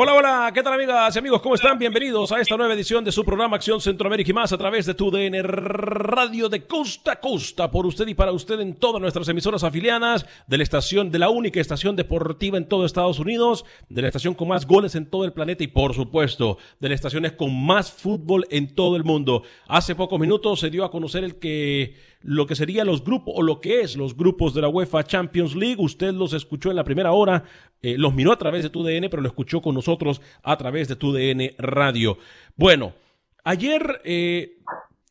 Hola, hola, ¿qué tal amigas y amigos? ¿Cómo están? Bienvenidos a esta nueva edición de su programa Acción Centroamérica y más a través de tu DN Radio de costa a costa, por usted y para usted en todas nuestras emisoras afiliadas, de la estación, de la única estación deportiva en todo Estados Unidos, de la estación con más goles en todo el planeta y por supuesto, de las estaciones con más fútbol en todo el mundo. Hace pocos minutos se dio a conocer el que lo que serían los grupos o lo que es los grupos de la UEFA Champions League. Usted los escuchó en la primera hora, eh, los miró a través de tu DN, pero lo escuchó con nosotros a través de tu DN Radio. Bueno, ayer, eh,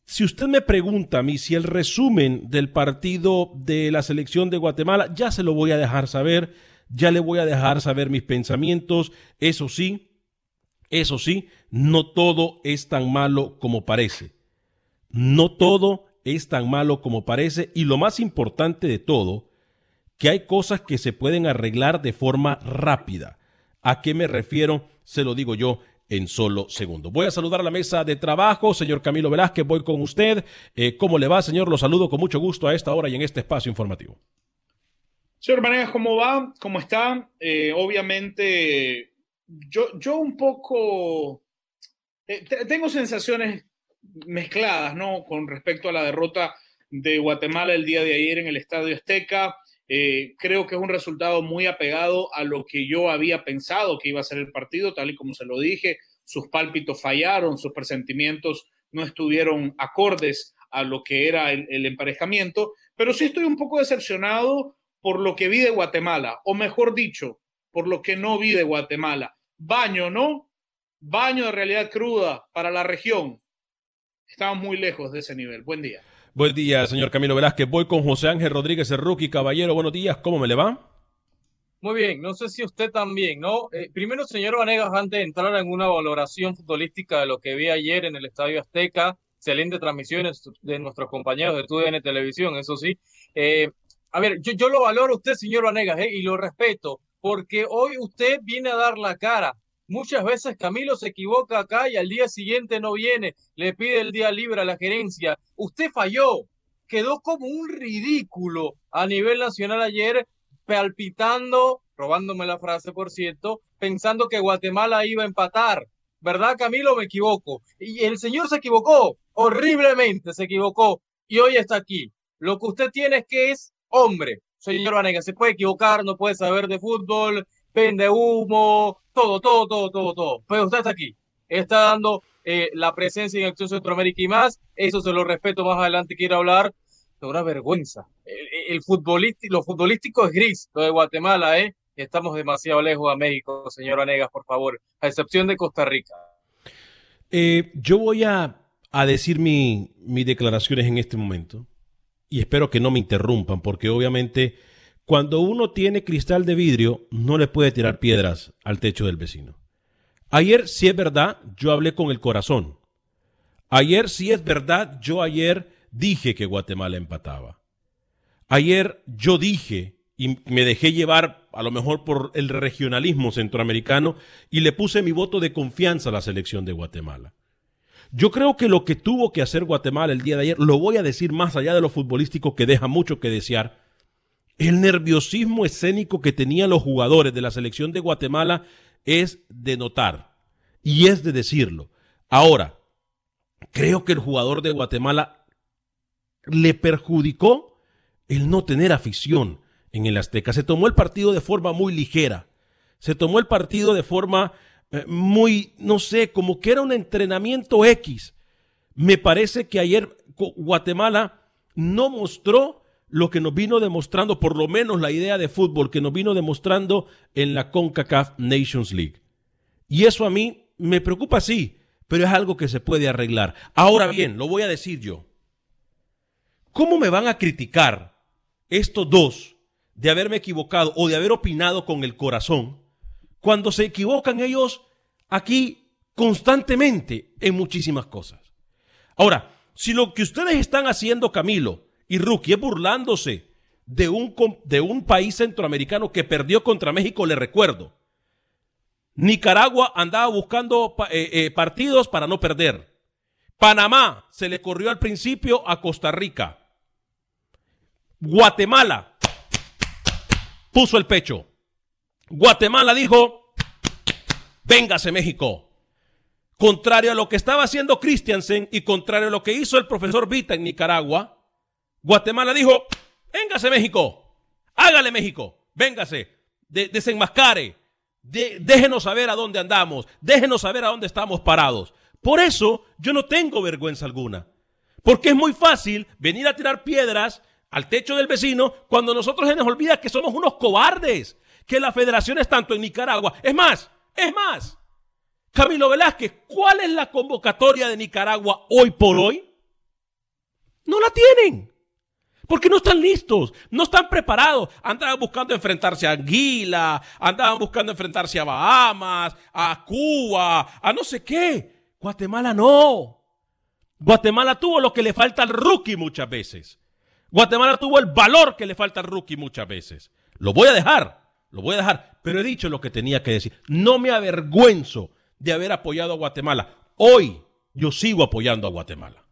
si usted me pregunta a mí si el resumen del partido de la selección de Guatemala, ya se lo voy a dejar saber, ya le voy a dejar saber mis pensamientos, eso sí. Eso sí, no todo es tan malo como parece. No todo es tan malo como parece y lo más importante de todo, que hay cosas que se pueden arreglar de forma rápida. ¿A qué me refiero? Se lo digo yo en solo segundos. Voy a saludar a la mesa de trabajo, señor Camilo Velázquez, voy con usted. Eh, ¿Cómo le va, señor? Lo saludo con mucho gusto a esta hora y en este espacio informativo. Señor Manegas, ¿cómo va? ¿Cómo está? Eh, obviamente, yo, yo un poco... Eh, tengo sensaciones mezcladas, ¿no? Con respecto a la derrota de Guatemala el día de ayer en el Estadio Azteca. Eh, creo que es un resultado muy apegado a lo que yo había pensado que iba a ser el partido, tal y como se lo dije. Sus pálpitos fallaron, sus presentimientos no estuvieron acordes a lo que era el, el emparejamiento, pero sí estoy un poco decepcionado por lo que vi de Guatemala, o mejor dicho, por lo que no vi de Guatemala. Baño, ¿no? Baño de realidad cruda para la región. Estamos muy lejos de ese nivel. Buen día. Buen día, señor Camilo Velázquez. Voy con José Ángel Rodríguez, el rookie. Caballero, buenos días. ¿Cómo me le va? Muy bien, no sé si usted también, ¿no? Eh, primero, señor Vanegas, antes de entrar en una valoración futbolística de lo que vi ayer en el Estadio Azteca, excelente transmisiones de nuestros compañeros de TUDN Televisión, eso sí. Eh, a ver, yo, yo lo valoro a usted, señor Vanegas, eh, y lo respeto, porque hoy usted viene a dar la cara. Muchas veces Camilo se equivoca acá y al día siguiente no viene, le pide el día libre a la gerencia. Usted falló, quedó como un ridículo a nivel nacional ayer, palpitando, robándome la frase por cierto, pensando que Guatemala iba a empatar. ¿Verdad, Camilo? Me equivoco. Y el señor se equivocó, horriblemente se equivocó, y hoy está aquí. Lo que usted tiene es que es hombre. Señor Vanega, se puede equivocar, no puede saber de fútbol, vende humo, todo, todo, todo, todo, todo. Pero usted está aquí, está dando eh, la presencia en Acción Centroamérica y más. Eso se lo respeto más adelante, quiero hablar de una vergüenza. El, futbolístico, lo futbolístico es gris, lo de Guatemala, ¿eh? Estamos demasiado lejos de México, señor Anegas, por favor, a excepción de Costa Rica. Eh, yo voy a, a decir mi, mis declaraciones en este momento y espero que no me interrumpan, porque obviamente cuando uno tiene cristal de vidrio, no le puede tirar piedras al techo del vecino. Ayer, si es verdad, yo hablé con el corazón. Ayer, si es verdad, yo ayer dije que Guatemala empataba. Ayer yo dije y me dejé llevar a lo mejor por el regionalismo centroamericano y le puse mi voto de confianza a la selección de Guatemala. Yo creo que lo que tuvo que hacer Guatemala el día de ayer, lo voy a decir más allá de lo futbolístico que deja mucho que desear, el nerviosismo escénico que tenían los jugadores de la selección de Guatemala es de notar y es de decirlo. Ahora, creo que el jugador de Guatemala le perjudicó el no tener afición en el Azteca. Se tomó el partido de forma muy ligera. Se tomó el partido de forma eh, muy, no sé, como que era un entrenamiento X. Me parece que ayer Guatemala no mostró lo que nos vino demostrando, por lo menos la idea de fútbol que nos vino demostrando en la CONCACAF Nations League. Y eso a mí me preocupa, sí, pero es algo que se puede arreglar. Ahora bien, lo voy a decir yo. ¿Cómo me van a criticar estos dos de haberme equivocado o de haber opinado con el corazón cuando se equivocan ellos aquí constantemente en muchísimas cosas? Ahora, si lo que ustedes están haciendo, Camilo, y Rookie es burlándose de un, de un país centroamericano que perdió contra México, le recuerdo. Nicaragua andaba buscando eh, eh, partidos para no perder. Panamá se le corrió al principio a Costa Rica. Guatemala puso el pecho. Guatemala dijo, véngase México. Contrario a lo que estaba haciendo Christiansen y contrario a lo que hizo el profesor Vita en Nicaragua, Guatemala dijo, véngase México, hágale México, véngase, desenmascare, déjenos saber a dónde andamos, déjenos saber a dónde estamos parados. Por eso yo no tengo vergüenza alguna, porque es muy fácil venir a tirar piedras al techo del vecino cuando nosotros se nos olvida que somos unos cobardes, que la federación es tanto en Nicaragua. Es más, es más, Camilo Velázquez, ¿cuál es la convocatoria de Nicaragua hoy por hoy? No la tienen. Porque no están listos, no están preparados. Andaban buscando enfrentarse a Anguila, andaban buscando enfrentarse a Bahamas, a Cuba, a no sé qué. Guatemala no. Guatemala tuvo lo que le falta al rookie muchas veces. Guatemala tuvo el valor que le falta al rookie muchas veces. Lo voy a dejar, lo voy a dejar, pero he dicho lo que tenía que decir. No me avergüenzo de haber apoyado a Guatemala. Hoy yo sigo apoyando a Guatemala.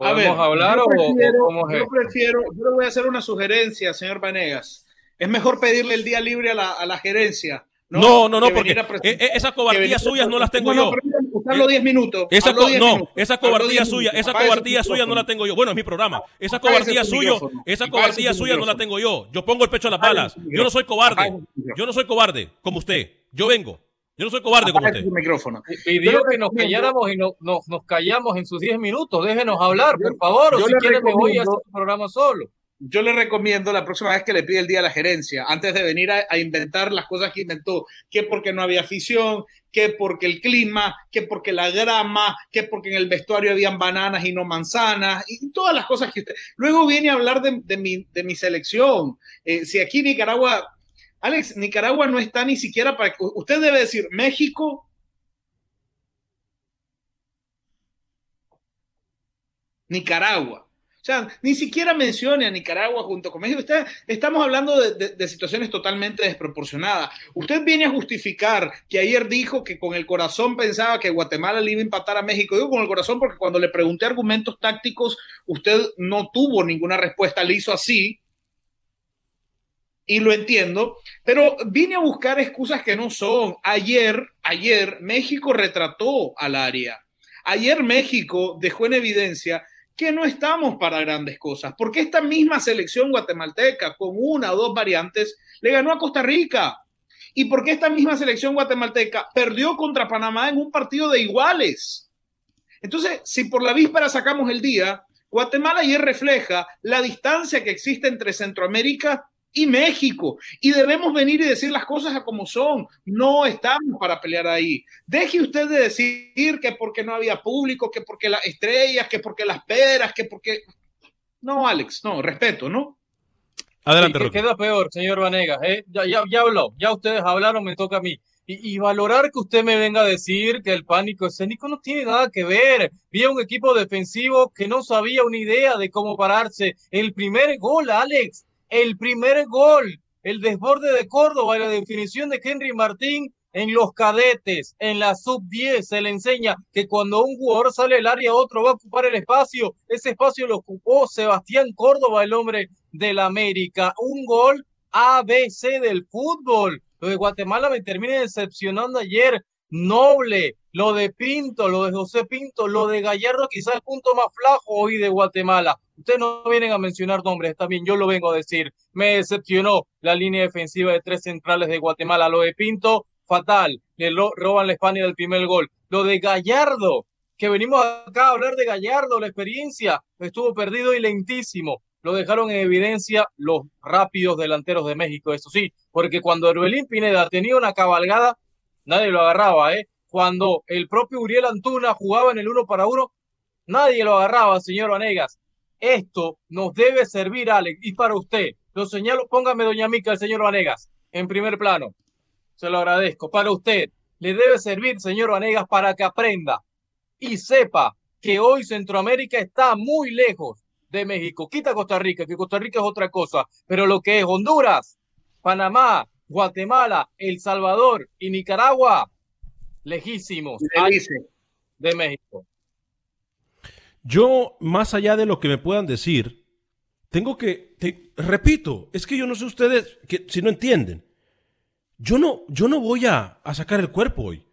¿Podemos hablar o, cómo es? Yo prefiero, yo le voy a hacer una sugerencia, señor Vanegas. Es mejor pedirle el día libre a la, a la gerencia. No, no, no, porque e, e, esas cobardías suyas no las tengo yo. No, 10 minutos. Esa no, esa cobardía suya, esa cobardía suya no la tengo yo. Bueno, es mi programa. Esa cobardía suya, esa cobardía suya no la tengo yo. Yo pongo el pecho a las balas. Yo no soy cobarde. Yo no soy cobarde como usted. Yo vengo. Yo no soy cobarde como usted. Micrófono. Pidió que nos calláramos y no, nos, nos callamos en sus 10 minutos. Déjenos hablar, por favor. O si quiere me voy a hacer su programa solo. Yo le recomiendo la próxima vez que le pide el día a la gerencia, antes de venir a, inventar las cosas que inventó, que porque no había afición, que porque el clima, que porque la grama, que porque en el vestuario habían bananas y no manzanas, y todas las cosas que usted... Luego viene a hablar de, mi, de mi selección. Eh, si aquí Nicaragua Alex, Nicaragua no está ni siquiera para... Usted debe decir México. Nicaragua. O sea, ni siquiera mencione a Nicaragua junto con México. estamos hablando de, situaciones totalmente desproporcionadas. Usted viene a justificar que ayer dijo que con el corazón pensaba que Guatemala le iba a empatar a México. Digo con el corazón porque cuando le pregunté argumentos tácticos, usted no tuvo ninguna respuesta. Le hizo así y lo entiendo, pero vine a buscar excusas que no son. Ayer, ayer México retrató al área. Ayer México dejó en evidencia que no estamos para grandes cosas, porque esta misma selección guatemalteca, con una o dos variantes, le ganó a Costa Rica. Y porque esta misma selección guatemalteca perdió contra Panamá en un partido de iguales. Entonces, si por la víspera sacamos el día, Guatemala ayer refleja la distancia que existe entre Centroamérica y México. Y debemos venir y decir las cosas a como son. No estamos para pelear ahí. Deje usted de decir que porque no había público, que porque las estrellas, que porque las peras, que porque... No, Alex, no, respeto, ¿no? Adelante, Queda peor, señor Vanegas. ¿eh? Ya, ya, ya habló, ya ustedes hablaron, me toca a mí. Y, y, valorar que usted me venga a decir que el pánico escénico no tiene nada que ver. Vi un equipo defensivo que no sabía una idea de cómo pararse. El primer gol, Alex, el primer gol, el desborde de Córdoba y la definición de Henry Martín en los cadetes, en la sub-10, se le enseña que cuando un jugador sale del área, otro va a ocupar el espacio. Ese espacio lo ocupó Sebastián Córdoba, el hombre del América. Un gol ABC del fútbol. Lo de Guatemala me termina decepcionando ayer. Noble, lo de Pinto, lo de José Pinto, lo de Gallardo, quizás el punto más flajo hoy de Guatemala. Ustedes no vienen a mencionar nombres, también yo lo vengo a decir. Me decepcionó la línea defensiva de tres centrales de Guatemala. Lo de Pinto, fatal. Le roban la España del primer gol. Lo de Gallardo, que venimos acá a hablar de Gallardo, la experiencia, estuvo perdido y lentísimo. Lo dejaron en evidencia los rápidos delanteros de México, eso sí, porque cuando Herbelín Pineda tenía una cabalgada, nadie lo agarraba, ¿eh? Cuando el propio Uriel Antuna jugaba en el uno para uno, nadie lo agarraba, señor Vanegas. Esto nos debe servir, Alex, y para usted. Lo señalo, póngame, doña Mica, el señor Vanegas, en primer plano se lo agradezco. Para usted, le debe servir, señor Vanegas, para que aprenda y sepa que hoy Centroamérica está muy lejos de México. Quita Costa Rica, que Costa Rica es otra cosa, pero lo que es Honduras, Panamá, Guatemala, El Salvador y Nicaragua, lejísimos de México. Yo, más allá de lo que me puedan decir, tengo que, repito, es que yo no sé ustedes que si no entienden. Yo no, yo no voy a, a sacar el cuerpo hoy.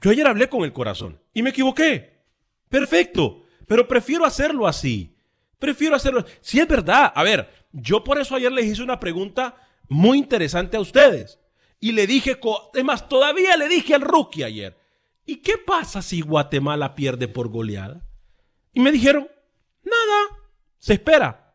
Yo ayer hablé con el corazón y me equivoqué. Perfecto, pero prefiero hacerlo así. Prefiero hacerlo. Si es verdad, a ver, yo por eso ayer les hice una pregunta muy interesante a ustedes. Y le dije, además, todavía le dije al rookie ayer, ¿y qué pasa si Guatemala pierde por goleada? Y me dijeron, nada, se espera.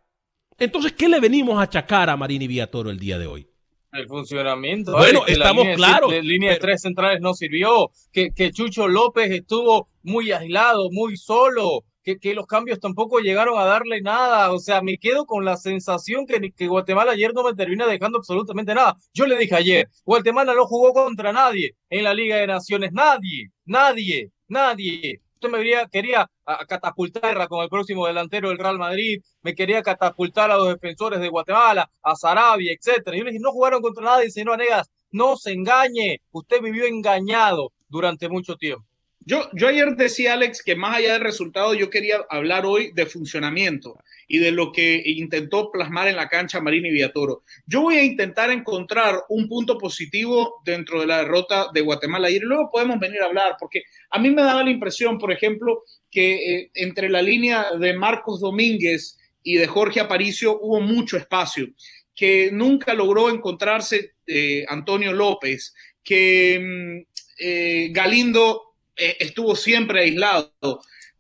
Entonces, ¿qué le venimos a achacar a Marini Villatoro el día de hoy? El funcionamiento. Bueno, estamos claros. La línea de tres centrales no sirvió. Que, que Chucho López estuvo muy aislado, muy solo. Que, los cambios tampoco llegaron a darle nada. O sea, me quedo con la sensación que, que Guatemala ayer no me termina dejando absolutamente nada. Yo le dije ayer, Guatemala no jugó contra nadie en la Liga de Naciones. Nadie, nadie, nadie usted me quería, quería catapultar con el próximo delantero del Real Madrid, me quería catapultar a los defensores de Guatemala, a Sarabia, etcétera. Yo le dije, no jugaron contra nadie, señor Anegas, no se engañe, usted vivió engañado durante mucho tiempo. Yo, ayer decía, Alex, que más allá del resultado, yo quería hablar hoy de funcionamiento y de lo que intentó plasmar en la cancha Marini Villatoro. Yo voy a intentar encontrar un punto positivo dentro de la derrota de Guatemala y luego podemos venir a hablar, porque a mí me daba la impresión, por ejemplo, que eh, entre la línea de Marcos Domínguez y de Jorge Aparicio hubo mucho espacio, que nunca logró encontrarse eh, Antonio López, que mm, eh, Galindo estuvo siempre aislado.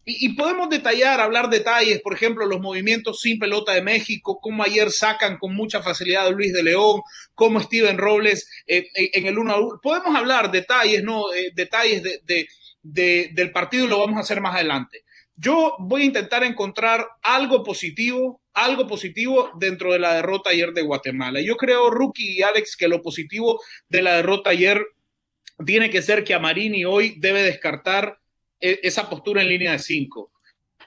Y, podemos detallar, hablar detalles, por ejemplo, los movimientos sin pelota de México, cómo ayer sacan con mucha facilidad a Luis de León, cómo Steven Robles eh, eh, en el 1 a 1. Podemos hablar detalles, ¿no? Eh, detalles de, del partido y lo vamos a hacer más adelante. Yo voy a intentar encontrar algo positivo, algo positivo dentro de la derrota ayer de Guatemala. Yo creo, Rookie y Alex, que lo positivo de la derrota ayer tiene que ser que a Marini hoy debe descartar e, esa postura en línea de cinco,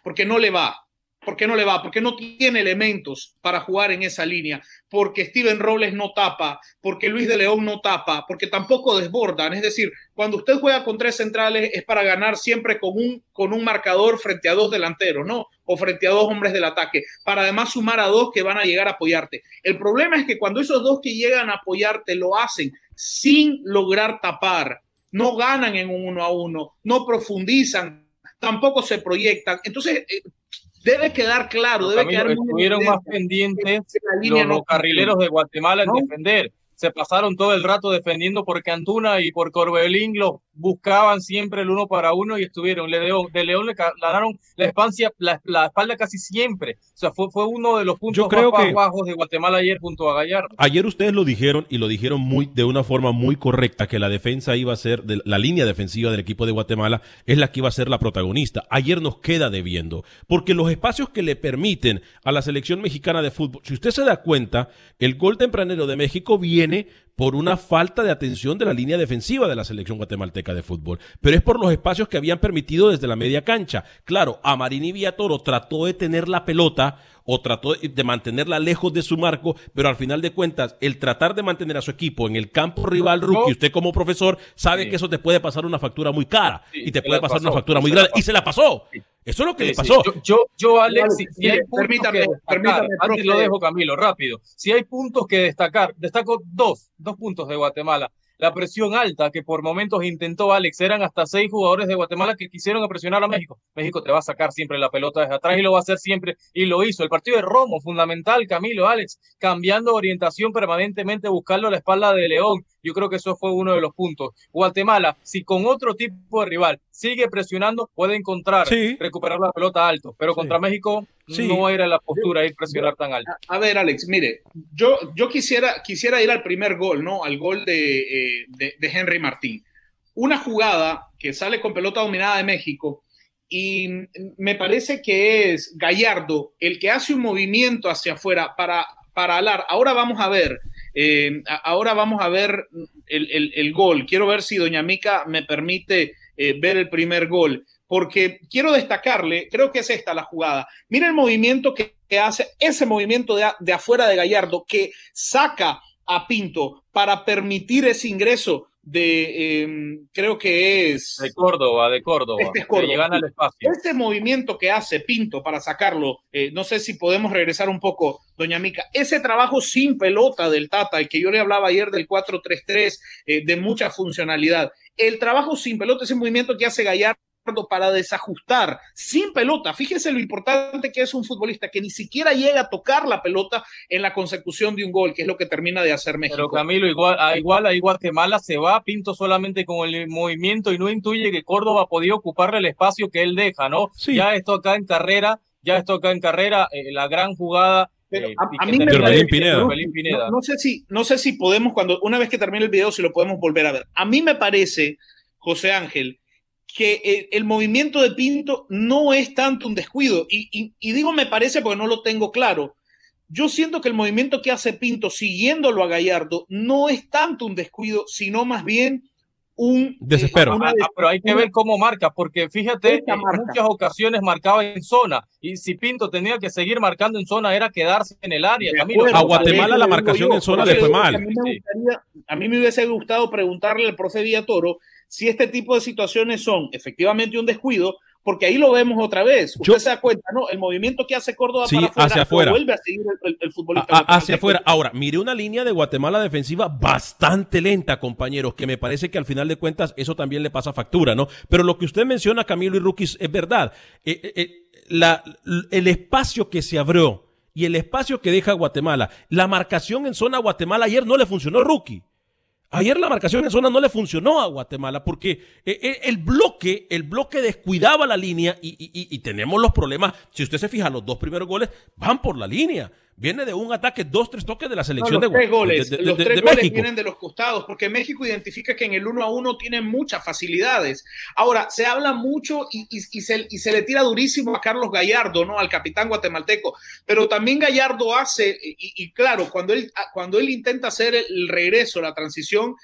porque no le va. ¿Por qué no le va? Porque no tiene elementos para jugar en esa línea, porque Steven Robles no tapa, porque Luis de León no tapa, porque tampoco desbordan. Es decir, cuando usted juega con tres centrales es para ganar siempre con un, con un marcador frente a dos delanteros, ¿no? O frente a dos hombres del ataque, para además sumar a dos que van a llegar a apoyarte. El problema es que cuando esos dos que llegan a apoyarte lo hacen sin lograr tapar, no ganan en un uno a uno, no profundizan, tampoco se proyectan. Entonces, eh, debe quedar claro, debe quedar Estuvieron más pendientes los, carrileros de Guatemala en defender. Se pasaron todo el rato defendiendo por Cantuna y por Corbelín, los buscaban siempre el uno para uno y estuvieron. De León, de León le ganaron la, espancia, la, espalda casi siempre. O sea, fue, fue uno de los puntos más bajos de Guatemala ayer junto a Gallardo. Ayer ustedes lo dijeron y lo dijeron muy de una forma muy correcta, que la defensa iba a ser, de, la línea defensiva del equipo de Guatemala es la que iba a ser la protagonista. Ayer nos queda debiendo, porque los espacios que le permiten a la selección mexicana de fútbol, si usted se da cuenta, el gol tempranero de México viene tiene por una falta de atención de la línea defensiva de la selección guatemalteca de fútbol, pero es por los espacios que habían permitido desde la media cancha. Claro, Amarini Villatoro trató de tener la pelota o trató de mantenerla lejos de su marco, pero al final de cuentas, el tratar de mantener a su equipo en el campo rival rookie, usted como profesor sabe que eso te puede pasar una factura muy cara y te puede pasar una factura muy grande, y se la pasó. Eso es lo que le pasó. Yo, yo, Alex, si, hay permítame, permítame, antes lo dejo, Camilo, rápido. Si hay puntos que destacar, destaco dos, dos puntos de Guatemala la presión alta que por momentos intentó Alex. Eran hasta seis jugadores de Guatemala que quisieron presionar a México. México te va a sacar siempre la pelota desde atrás y lo va a hacer siempre y lo hizo. El partido de Romo, fundamental, Camilo, Alex, cambiando orientación permanentemente, buscando la espalda de León. Yo creo que eso fue uno de los puntos. Guatemala, si con otro tipo de rival sigue presionando, puede encontrar, recuperar la pelota alto, pero contra México no era la postura ir presionar tan alto. A, ver, Alex, mire, yo, yo quisiera, quisiera ir al primer gol, ¿no? Al gol eh, de, de, Henry Martín. Una jugada que sale con pelota dominada de México y me parece que es Gallardo el que hace un movimiento hacia afuera para, para alar. Ahora vamos a ver eh, ahora vamos a ver el, gol. Quiero ver si Doña Mica me permite eh, ver el primer gol, porque quiero destacarle, creo que es esta la jugada. Mira el movimiento que, hace, ese movimiento de, de afuera de Gallardo, que saca a Pinto para permitir ese ingreso de, em, creo que es... De Córdoba, de Córdoba. Este al espacio. Este movimiento que hace Pinto para sacarlo, eh, no sé si podemos regresar un poco, doña Mica, ese trabajo sin pelota del Tata, el que yo le hablaba ayer del 4-3-3, eh, de mucha funcionalidad. El trabajo sin pelota, ese movimiento que hace Gallardo para desajustar sin pelota. Fíjese lo importante que es un futbolista que ni siquiera llega a tocar la pelota en la consecución de un gol, que es lo que termina de hacer México. Pero Camilo, igual, a, igual ahí Guatemala se va, Pinto solamente con el movimiento y no intuye que Córdoba podido ocuparle el espacio que él deja, ¿no? Ya esto acá en carrera, ya esto acá en carrera, eh, la gran jugada pero eh, a, mí me parece, no, sé si, no sé si podemos, cuando una vez que termine el video, si lo podemos volver a ver. A mí me parece, José Ángel, que el, movimiento de Pinto no es tanto un descuido. Y, digo me parece porque no lo tengo claro. Yo siento que el movimiento que hace Pinto siguiéndolo a Gallardo no es tanto un descuido, sino más bien un desespero. Ah, ah, pero hay que ver cómo marca, porque fíjate, en muchas ocasiones marcaba en zona, y si Pinto tenía que seguir marcando en zona era quedarse en el área. a Guatemala la marcación en zona le fue mal. A mí, me hubiese gustado preguntarle al profe Toro si este tipo de situaciones son efectivamente un descuido, porque ahí lo vemos otra vez. Usted se da cuenta, ¿no? El movimiento que hace Córdoba para afuera, hacia afuera. vuelve a seguir el, futbolista. hacia afuera. Ahora, mire una línea de Guatemala defensiva bastante lenta, compañeros, que me parece que al final de cuentas eso también le pasa factura, ¿no? Pero lo que usted menciona, Camilo y Rookies, es verdad. Eh, eh, eh, la, el espacio que se abrió y el espacio que deja Guatemala, la marcación en zona Guatemala ayer no le funcionó, Rookie. Ayer la marcación en zona no le funcionó a Guatemala porque eh, eh, el bloque, el bloque descuidaba la línea y, tenemos los problemas. Si usted se fija, los dos primeros goles van por la línea. Viene de un ataque, dos, tres toques de la selección los de, tres goles, los tres goles vienen de los costados, porque México identifica que en el uno a uno tiene muchas facilidades. Ahora, se habla mucho y, se, y se le tira durísimo a Carlos Gallardo, ¿no? Al capitán guatemalteco. Pero también Gallardo hace, y, claro, cuando él, cuando él intenta hacer el regreso, la transición,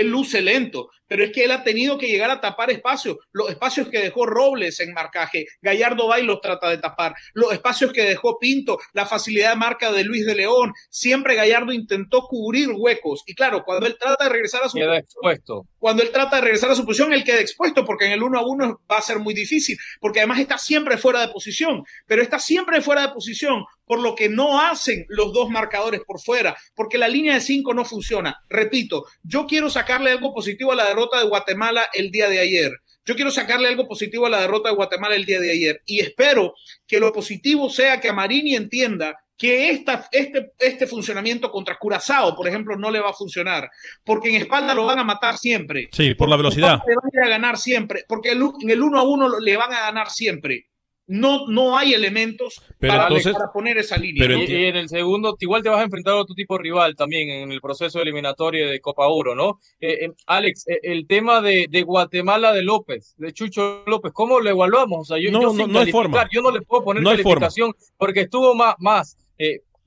él luce lento, pero es que él ha tenido que llegar a tapar espacios, los espacios que dejó Robles en marcaje, Gallardo va y los trata de tapar, los espacios que dejó Pinto, la facilidad de marca de Luis de León, siempre Gallardo intentó cubrir huecos. Y claro, cuando él trata de regresar a su queda expuesto. Cuando él trata de regresar a su posición, él queda expuesto porque en el uno a uno va a ser muy difícil, porque además está siempre fuera de posición, pero está siempre fuera de posición por lo que no hacen los dos marcadores por fuera, porque la línea de cinco no funciona. Repito, yo quiero sacarle algo positivo a la derrota de Guatemala el día de ayer. Yo quiero sacarle algo positivo a la derrota de Guatemala el día de ayer y espero que lo positivo sea que Marini entienda que esta, este, este funcionamiento contra Curazao, por ejemplo, no le va a funcionar, porque en espalda lo van a matar siempre. Sí, por la velocidad. Le van a ganar siempre, porque en el uno a uno le van a ganar siempre no, no hay elementos para, poner esa línea. Pero y, en el segundo, igual te vas a enfrentar a otro tipo de rival también en el proceso eliminatorio de Copa Oro, ¿no? Eh, eh, Alex, eh, el tema de, Guatemala de López, de Chucho López, ¿cómo lo evaluamos? O sea, yo, no, no, hay forma. yo no le puedo poner calificación porque estuvo más, más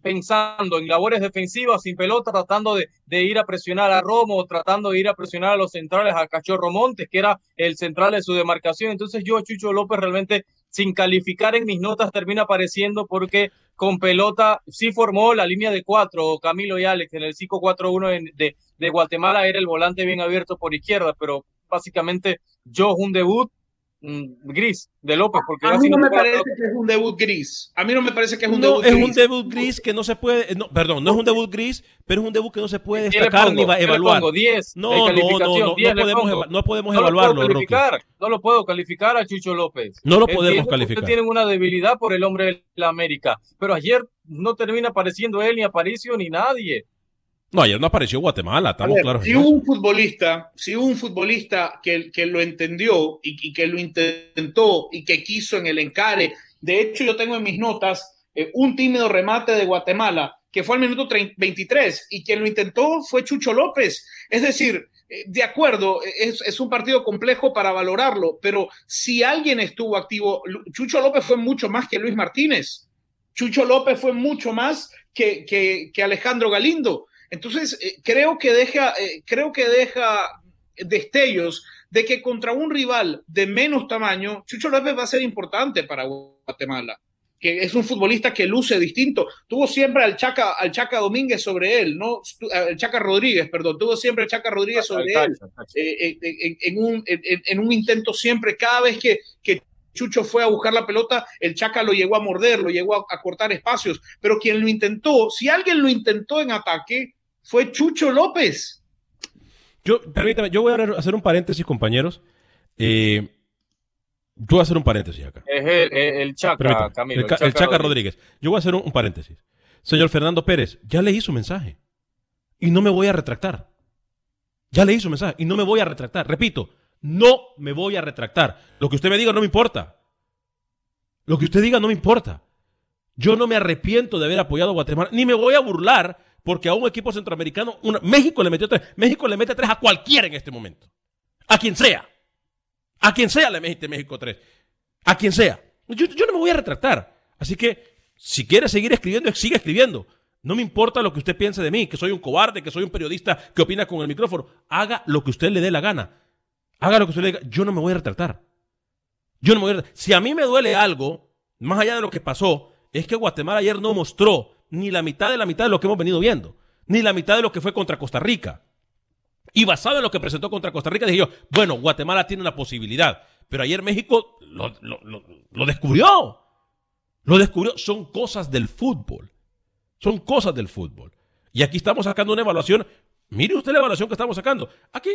pensando en labores defensivas sin pelota, tratando de, de, ir a presionar a Romo, tratando de ir a presionar a los centrales, a Cachorro Montes, que era el central de su demarcación. Entonces yo, Chucho López, realmente sin calificar en mis notas termina apareciendo porque con pelota sí formó la línea de cuatro, Camilo y Alex, en el 5-4-1 de, de Guatemala era el volante bien abierto por izquierda, pero básicamente yo un debut gris de López. Porque a mí no me parece que es un debut gris. A mí no me parece que es un no, debut es un debut gris que no se puede, no, perdón, no es un debut gris, pero es un debut que no se puede destacar ni evaluar. no, no, no, no, podemos, no podemos evaluarlo. no lo puedo calificar a Chucho López. No lo podemos calificar. Tienen una debilidad por el hombre de la América, pero ayer no termina apareciendo él, ni Aparicio, ni nadie. No, ayer no apareció Guatemala, estamos claros. Si hubo un futbolista, si hubo un futbolista que, que lo entendió y, que lo intentó y que quiso en el encare, de hecho yo tengo en mis notas eh, un tímido remate de Guatemala que fue al minuto 23 y quien lo intentó fue Chucho López. Es decir, eh, de acuerdo, es, es, un partido complejo para valorarlo, pero si alguien estuvo activo, Chucho López fue mucho más que Luis Martínez. Chucho López fue mucho más que, que, que Alejandro Galindo. Entonces, eh, creo, que deja, eh, creo que deja destellos de que contra un rival de menos tamaño, Chucho López va a ser importante para Guatemala, que es un futbolista que luce distinto. Tuvo siempre al Chaca, al Chaca Domínguez sobre él, ¿no? Al Chaca Rodríguez, perdón, tuvo siempre al Chaca Rodríguez sobre él eh, en, un, en, un, intento siempre, cada vez que, que Chucho fue a buscar la pelota, el Chaca lo llegó a morder, lo llegó a, a cortar espacios, pero quien lo intentó, si alguien lo intentó en ataque, fue Chucho López. Yo, permítame, yo voy a hacer un paréntesis, compañeros. Eh, yo voy a hacer un paréntesis acá. Es el, Chaca, Camilo. El, Chaca, Rodríguez. Yo voy a hacer un, paréntesis. Señor Fernando Pérez, ya leí su mensaje. Y no me voy a retractar. Ya leí su mensaje y no me voy a retractar. Repito, no me voy a retractar. Lo que usted me diga no me importa. Lo que usted diga no me importa. Yo no me arrepiento de haber apoyado a Guatemala, ni me voy a burlar porque a un equipo centroamericano, México le metió tres. México le mete tres a cualquiera en este momento. A quien sea. A quien sea le mete México tres. A quien sea. Yo, no me voy a retractar. Así que, si quiere seguir escribiendo, siga escribiendo. No me importa lo que usted piense de mí, que soy un cobarde, que soy un periodista que opina con el micrófono. Haga lo que usted le dé la gana. Haga lo que usted le diga. Yo no me voy a retractar. Yo no me voy a retractar. Si a mí me duele algo, más allá de lo que pasó, es que Guatemala ayer no mostró ni la mitad de la mitad de lo que hemos venido viendo, ni la mitad de lo que fue contra Costa Rica. Y basado en lo que presentó contra Costa Rica, dije yo, bueno, Guatemala tiene una posibilidad, pero ayer México lo, descubrió. Lo descubrió. Son cosas del fútbol. Son cosas del fútbol. Y aquí estamos sacando una evaluación. Mire usted la evaluación que estamos sacando. Aquí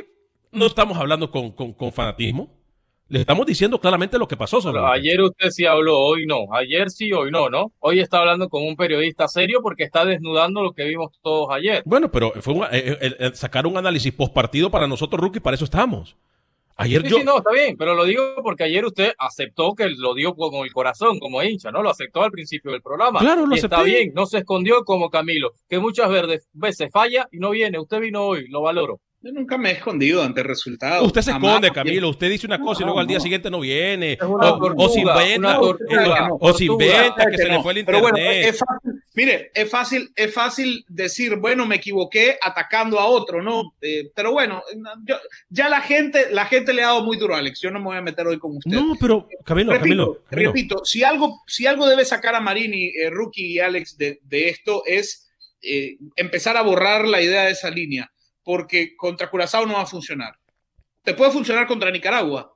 no estamos hablando con, con fanatismo. Le estamos diciendo claramente lo que pasó. Sobre ayer usted sí habló, hoy no. Ayer sí, hoy no, ¿no? Hoy está hablando con un periodista serio porque está desnudando lo que vimos todos ayer. Bueno, pero fue eh, eh, eh, sacar un análisis post partido para nosotros, Rookie, para eso estamos. Ayer sí, yo... sí, no, está bien, pero lo digo porque ayer usted aceptó que lo dio con el corazón como hincha, ¿no? Lo aceptó al principio del programa. Claro, lo Está bien, no se escondió como Camilo, que muchas veces falla y no viene. Usted vino hoy, lo valoro. Yo nunca me he escondido ante resultados. Usted se esconde, Camilo. Usted dice una cosa y luego al día siguiente no viene. o, se inventa, o se inventa que se le fue el internet. Pero bueno, es fácil, mire, es fácil, es fácil decir, bueno, me equivoqué atacando a otro, ¿no? Eh, pero bueno, ya la gente, la gente le ha dado muy duro a Alex. Yo no me voy a meter hoy con usted. No, pero Camilo, repito, Camilo, repito si algo, si algo debe sacar a Marini, eh, Rookie y Alex de, de esto es eh, empezar a borrar la idea de esa línea porque contra Curazao no va a funcionar. Te puede funcionar contra Nicaragua.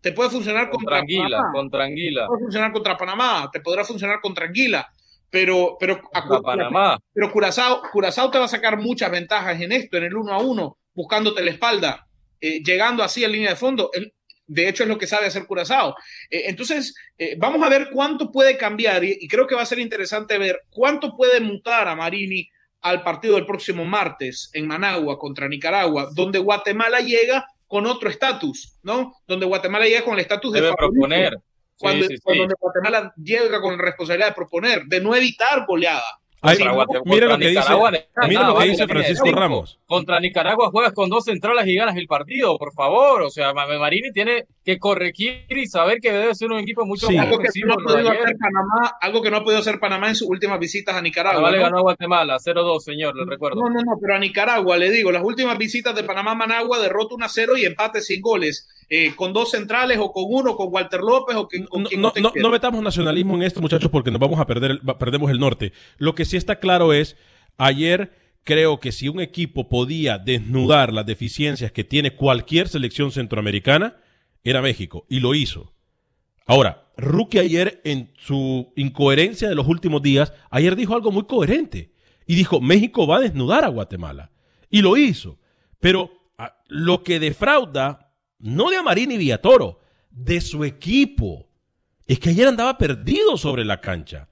Te puede funcionar contra, Anguila, contra Anguila. Te puede funcionar contra Panamá, te podrá funcionar contra Anguila, pero pero Panamá. Pero Curazao, Curazao te va a sacar muchas ventajas en esto, en el uno a uno, buscándote la espalda, eh, llegando así a línea de fondo. de hecho es lo que sabe hacer Curazao. Eh, entonces, eh, vamos a ver cuánto puede cambiar y, y, creo que va a ser interesante ver cuánto puede mutar a Marini al partido del próximo martes en Managua contra Nicaragua, donde Guatemala llega con otro estatus, ¿no? Donde Guatemala llega con el estatus de proponer. Cuando, sí, sí, sí. Donde Guatemala llega con la responsabilidad de proponer, de no evitar goleada. Ay, mira lo que dice, mira lo que dice Francisco Ramos. Contra Nicaragua juegas con dos centrales y ganas el partido, por favor. O sea, Marini tiene que corregir y saber que debe ser un equipo mucho sí. más algo que, no Panamá, algo que no ha podido hacer Panamá en sus últimas visitas a Nicaragua. Panamá le ganó a Guatemala, 0-2, señor, le recuerdo. No, no, no, pero a Nicaragua, le digo, las últimas visitas de Panamá a Managua derrota 1-0 y empate sin goles. Eh, con dos centrales o con uno, con Walter López o que, con no, no, no, no, metamos nacionalismo en esto, muchachos, porque nos vamos a perder, perdemos el norte. Lo que sí está claro es, ayer creo que si un equipo podía desnudar las deficiencias que tiene cualquier selección centroamericana, era México, y lo hizo. Ahora, Rookie ayer, en su incoherencia de los últimos días, ayer dijo algo muy coherente. Y dijo, México va a desnudar a Guatemala. Y lo hizo. Pero lo que defrauda no de Amarín y Villatoro, de su equipo. Es que ayer andaba perdido sobre la cancha.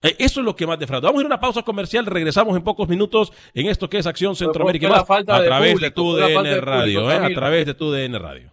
Eso es lo que más defrauda. Vamos a ir a una pausa comercial, regresamos en pocos minutos en esto que es Acción Centroamérica más, a través de tu DN Radio, ¿eh? a través de tu DN Radio.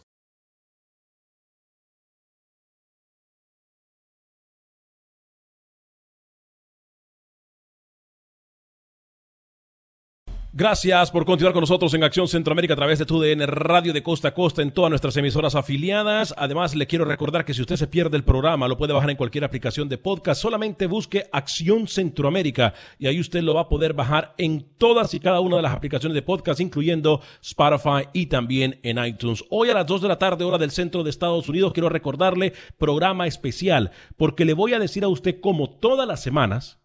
Gracias por continuar con nosotros en Acción Centroamérica a través de TUDN Radio de Costa a Costa en todas nuestras emisoras afiliadas. Además, le quiero recordar que si usted se pierde el programa, lo puede bajar en cualquier aplicación de podcast. Solamente busque Acción Centroamérica y ahí usted lo va a poder bajar en todas y cada una de las aplicaciones de podcast, incluyendo Spotify y también en iTunes. Hoy a las 2 de la tarde, hora del centro de Estados Unidos, quiero recordarle programa especial porque le voy a decir a usted cómo todas las semanas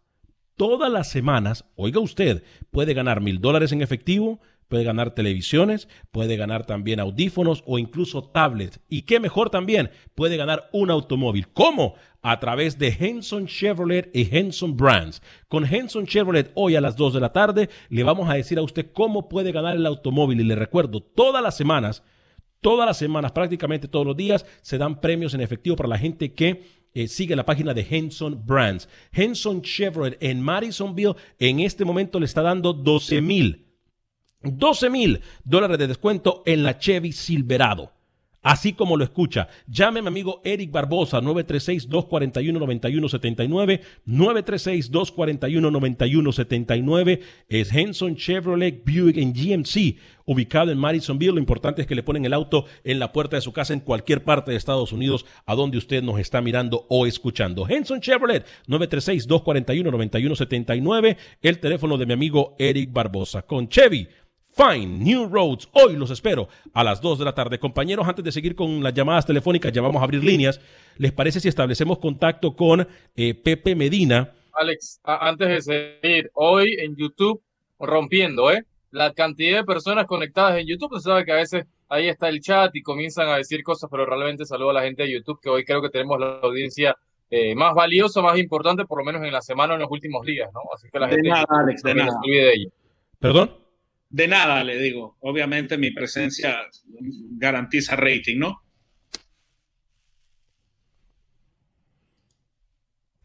todas las semanas, oiga usted, puede ganar mil dólares en efectivo, puede ganar televisiones, puede ganar también audífonos o incluso tablets. Y qué mejor también, puede ganar un automóvil. ¿Cómo? A través de Henson Chevrolet y Henson Brands. Con Henson Chevrolet hoy a las 2 de la tarde le vamos a decir a usted cómo puede ganar el automóvil. Y le recuerdo, todas las semanas, todas las semanas, prácticamente todos los días, se dan premios en efectivo para la gente que eh, sigue la página de Henson Brands. Henson Chevrolet en Madisonville en este momento le está dando 12 mil. 12 mil dólares de descuento en la Chevy Silverado. Así como lo escucha, llame a mi amigo Eric Barbosa, 936-241-9179, 936-241-9179, es Henson Chevrolet Buick en GMC, ubicado en Madisonville. Lo importante es que le ponen el auto en la puerta de su casa en cualquier parte de Estados Unidos, a donde usted nos está mirando o escuchando. Henson Chevrolet, 936-241-9179, el teléfono de mi amigo Eric Barbosa. Con Chevy Fine, New Roads. Hoy los espero a las 2 de la tarde. Compañeros, antes de seguir con las llamadas telefónicas, ya vamos a abrir líneas. ¿Les parece si establecemos contacto con eh, Pepe Medina? Alex, antes de seguir, hoy en YouTube, rompiendo, ¿eh? La cantidad de personas conectadas en YouTube, se sabe que a veces ahí está el chat y comienzan a decir cosas, pero realmente saludo a la gente de YouTube, que hoy creo que tenemos la audiencia eh, más valiosa, más importante, por lo menos en la semana, en los últimos días, ¿no? Así que la gente de nada, Alex, de nada. se olvide de ella. ¿Perdón? De nada, le digo. Obviamente mi presencia garantiza rating, ¿no?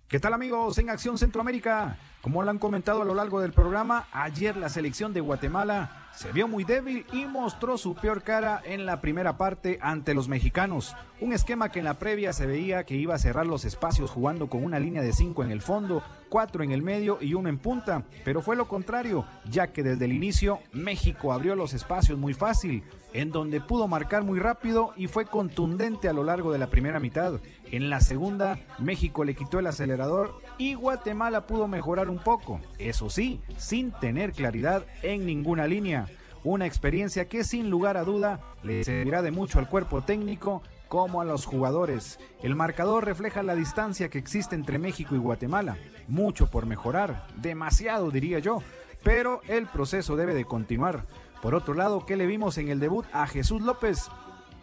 ¿Qué tal amigos en Acción Centroamérica? Como lo han comentado a lo largo del programa, ayer la selección de Guatemala se vio muy débil y mostró su peor cara en la primera parte ante los mexicanos. Un esquema que en la previa se veía que iba a cerrar los espacios jugando con una línea de cinco en el fondo, cuatro en el medio y uno en punta, pero fue lo contrario, ya que desde el inicio México abrió los espacios muy fácil, en donde pudo marcar muy rápido y fue contundente a lo largo de la primera mitad. En la segunda, México le quitó el acelerador y Guatemala pudo mejorar un poco, eso sí, sin tener claridad en ninguna línea. una experiencia que sin lugar a duda le servirá de mucho al cuerpo técnico como a los jugadores. El marcador refleja la distancia que existe entre México y Guatemala. Mucho por mejorar, demasiado diría yo, pero el proceso debe de continuar. Por otro lado, ¿qué le vimos en el debut a Jesús López?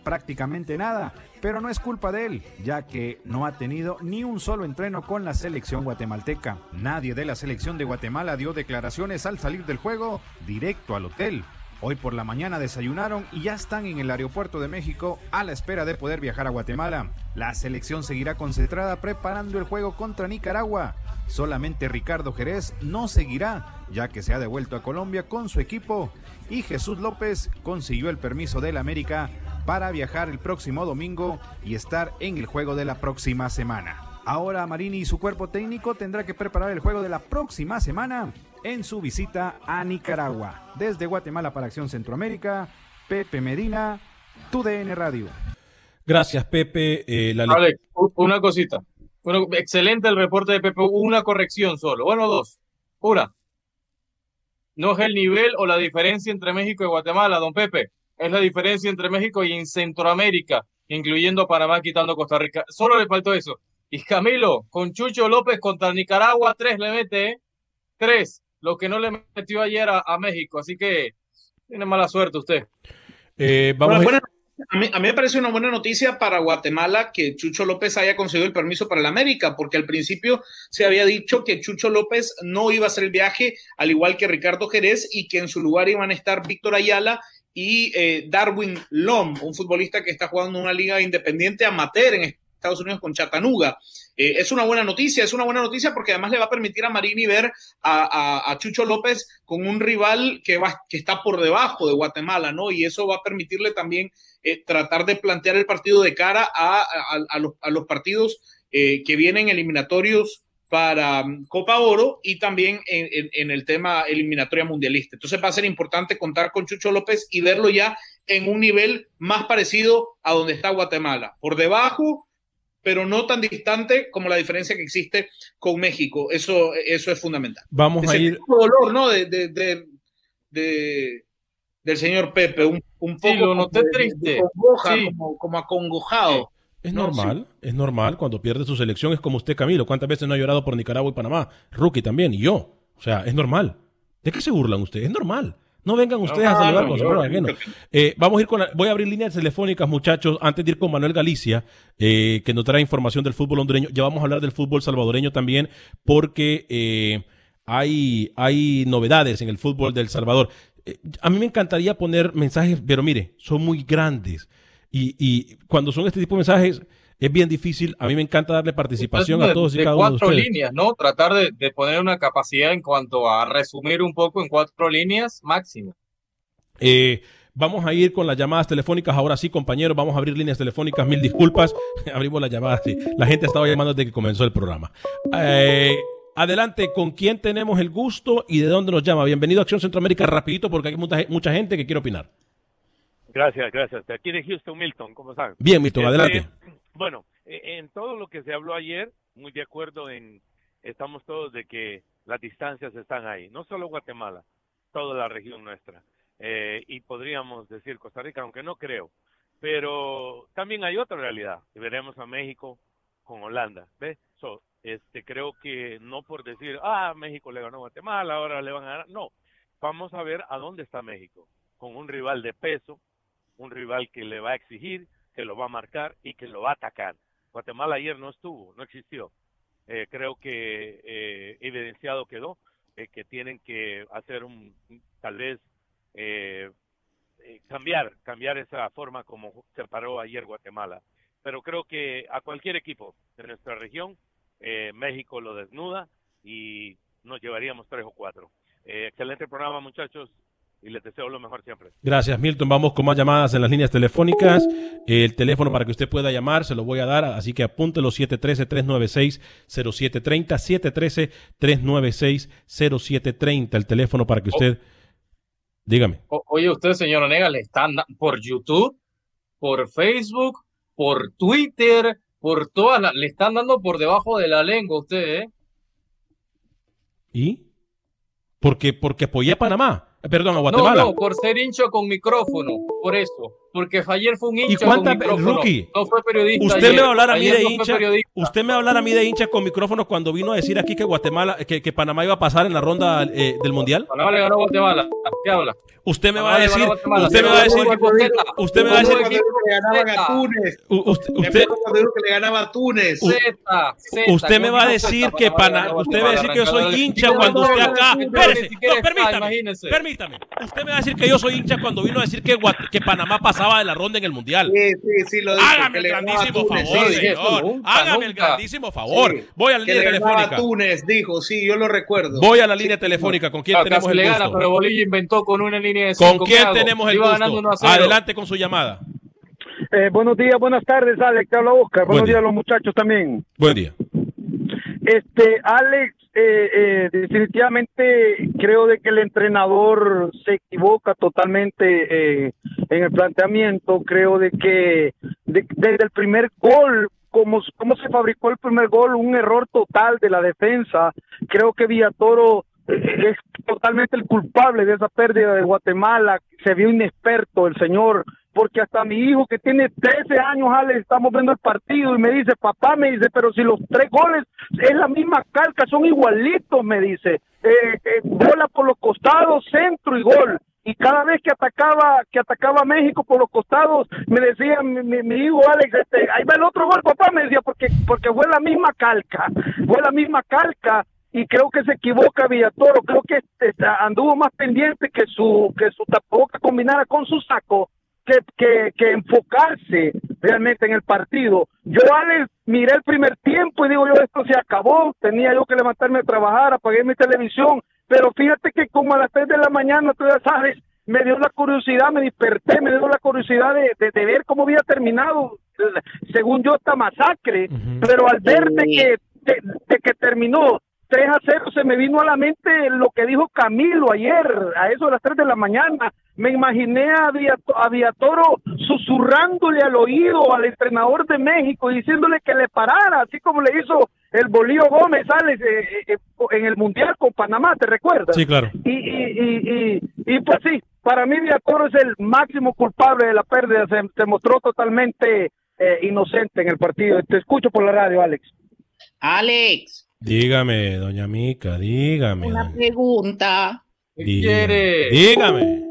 prácticamente nada, pero no es culpa de él, ya que no ha tenido ni un solo entreno con la selección guatemalteca. Nadie de la selección de Guatemala dio declaraciones al salir del juego directo al hotel. Hoy por la mañana desayunaron y ya están en el aeropuerto de México a la espera de poder viajar a Guatemala. La selección seguirá concentrada preparando el juego contra Nicaragua. Solamente Ricardo Jerez no seguirá, ya que se ha devuelto a Colombia con su equipo y Jesús López consiguió el permiso del América para viajar el próximo domingo y estar en el juego de la próxima semana. Ahora Marini y su cuerpo técnico tendrá que preparar el juego de la próxima semana en su visita a Nicaragua. Desde Guatemala para Acción Centroamérica, Pepe Medina, TUDN Radio. Gracias, Pepe. Eh, una cosita. Bueno, excelente el reporte de Pepe. Una corrección solo. Bueno, dos. Una. No es el nivel o la diferencia entre México y Guatemala, don Pepe. Es la diferencia entre México y en Centroamérica, incluyendo Panamá, quitando Costa Rica. Solo le faltó eso. Y Camilo, con Chucho López contra Nicaragua, tres le mete, ¿eh? Tres lo que no le metió ayer a, México. Así que tiene mala suerte usted. Eh, vamos a, mí, me parece una buena noticia para Guatemala que Chucho López haya conseguido el permiso para la América, porque al principio se había dicho que Chucho López no iba a hacer el viaje, al igual que Ricardo Jerez, y que en su lugar iban a estar Víctor Ayala y eh, Darwin Lom, un futbolista que está jugando en una liga independiente amateur en Estados Unidos con Chattanooga. Eh, es una buena noticia, es una buena noticia porque además le va a permitir a Marini ver a, Chucho López con un rival que, va, que está por debajo de Guatemala, ¿no? Y eso va a permitirle también eh, tratar de plantear el partido de cara a, los, partidos eh, que vienen eliminatorios para um, Copa Oro y también en, en, el tema eliminatoria mundialista. Entonces va a ser importante contar con Chucho López y verlo ya en un nivel más parecido a donde está Guatemala. Por debajo, pero no tan distante como la diferencia que existe con México. Eso, eso es fundamental. Vamos a ir. dolor, ¿no? De, de, de, del señor Pepe, un, un poco. lo noté triste. como, acongojado. Es normal, es normal cuando pierde su selección, es como usted, Camilo. ¿Cuántas veces no ha llorado por Nicaragua y Panamá? Rookie también, y yo. O sea, es normal. ¿De qué se burlan ustedes? Es normal. No vengan ustedes a saludar con su eh, Vamos a ir con voy a abrir líneas telefónicas, muchachos, antes de ir con Manuel Galicia, eh, que nos trae información del fútbol hondureño. Ya vamos a hablar del fútbol salvadoreño también, porque eh, hay, hay novedades en el fútbol del Salvador. a mí me encantaría poner mensajes, pero mire, son muy grandes. Y, y cuando son este tipo de mensajes, es bien difícil. A mí me encanta darle participación a todos y cada uno de ustedes. cuatro líneas, ¿no? Tratar de, poner una capacidad en cuanto a resumir un poco en cuatro líneas máximo. Eh, vamos a ir con las llamadas telefónicas. Ahora sí, compañeros, vamos a abrir líneas telefónicas. Mil disculpas. Abrimos las llamadas. Sí. La gente estaba llamando desde que comenzó el programa. Eh, adelante, ¿con quién tenemos el gusto y de dónde nos llama? Bienvenido a Acción Centroamérica, rapidito, porque hay mucha, mucha gente que quiere opinar. Gracias, gracias. De aquí de Houston, Milton, ¿cómo están? Bien, Milton, este, adelante. Bueno, e, en todo lo que se habló ayer, muy de acuerdo en, estamos todos de que las distancias están ahí, no solo Guatemala, toda la región nuestra. Eh, y podríamos decir Costa Rica, aunque no creo. Pero también hay otra realidad. Veremos a México con Holanda. ¿Ves? este, creo que no por decir, ah, México le ganó a Guatemala, ahora le van a ganar. No, vamos a ver a dónde está México. Con un rival de peso, un rival que le va a exigir, que lo va a marcar y que lo va a atacar. Guatemala ayer no estuvo, no existió. Eh, creo que eh, evidenciado quedó eh, que tienen que hacer un, tal vez, cambiar, cambiar esa forma como se paró ayer Guatemala. Pero creo que a cualquier equipo de nuestra región, México lo desnuda y nos llevaríamos tres o cuatro. excelente programa, muchachos y les deseo lo mejor siempre. Gracias, Milton. Vamos con más llamadas en las líneas telefónicas. El teléfono para que usted pueda llamar se lo voy a dar, así que apúntelo 713-396-0730, 713-396-0730, el teléfono para que usted... Dígame. oye, usted, señor Onega, le están por YouTube, por Facebook, por Twitter, por todas le están dando por debajo de la lengua usted, ¿eh? ¿Y? Porque, porque apoyé a Panamá. Perdón, a Guatemala. No, no, por ser hincha con micrófono, por eso. Porque ayer fue un hincha ¿Y cuántas con micrófono. rookie? No fue periodista. Usted ayer. me va a hablar a mí Ayer de no hincha. Usted me va a hablar a mí de hincha con micrófonos cuando vino a decir aquí que Guatemala, que, que Panamá iba a pasar en la ronda eh, del mundial. Panamá le ganó a Guatemala. ¿Qué habla? Usted me va a decir, usted me va a decir, usted me va a decir, usted, usted, le ganaba a Túnez. Usted me va a decir que Panamá usted me va a decir que yo soy hincha cuando no, acá. Espérese, no, permítame, imagínese. permítame. Usted me va a decir que yo soy hincha cuando vino a decir que Panamá pasaba de la ronda en el mundial. Sí, sí, sí, lo dijo. Hágame que el grandísimo Túnez, favor, sí, señor. nunca, Hágame el grandísimo favor. Sí. Voy a la línea telefónica. Túnez, dijo, sí, yo lo recuerdo. Voy a la línea telefónica. ¿Con quién Claro, tenemos el gana, gusto? pero Bolivia inventó con una línea de ¿Con cinco. ¿qué quién tenemos el gusto? 1 a 0. Adelante con su llamada. Eh, buenos días, buenas tardes, Alex. Te habla Oscar. Buen Buenos día. días a los muchachos también. Buen día. Este, Alex, eh, eh, definitivamente creo de que el entrenador se equivoca totalmente eh, en el planteamiento. Creo de que de- desde el primer gol, como, como se fabricó el primer gol, un error total de la defensa. Creo que Villatoro es totalmente el culpable de esa pérdida de Guatemala. Se vio inexperto el señor porque hasta mi hijo que tiene 13 años, Alex, estamos viendo el partido y me dice, papá, me dice, pero si los tres goles es la misma calca, son igualitos, me dice, eh, eh, bola por los costados, centro y gol. Y cada vez que atacaba, que atacaba a México por los costados, me decía mi, hijo Alex, este, ahí va el otro gol, papá, me decía, porque, porque fue la misma calca, fue la misma calca y creo que se equivoca Villatoro, creo que este, anduvo más pendiente que su que su tapaboca combinara con su saco que, que, que enfocarse realmente en el partido. Yo, Alex, miré el primer tiempo y digo yo, esto se acabó, tenía yo que levantarme a trabajar, apagué mi televisión, pero fíjate que como a las 3 de la mañana, tú ya sabes, me dio la curiosidad, me desperté, me dio la curiosidad de, de- de ver cómo había terminado, según yo, esta masacre, pero al ver de que, de- de que terminó 3 a 0 se me vino a la mente lo que dijo Camilo ayer, a eso de las 3 de la mañana. Me imaginé a, Viato- a Villatoro susurrándole al oído al entrenador de México, diciéndole que le parara, así como le hizo el Bolío Gómez Alex, eh, eh, eh, en el Mundial con Panamá, ¿te recuerdas? Sí, claro. Y, y, y, y, y, pues sí, para mí Villatoro es el máximo culpable de la pérdida, se, se mostró totalmente eh, inocente en el partido. Te escucho por la radio, Alex. Alex, Dígame, doña Mica, dígame. una doña- pregunta. ¿Qué dígame, quiere? Dígame.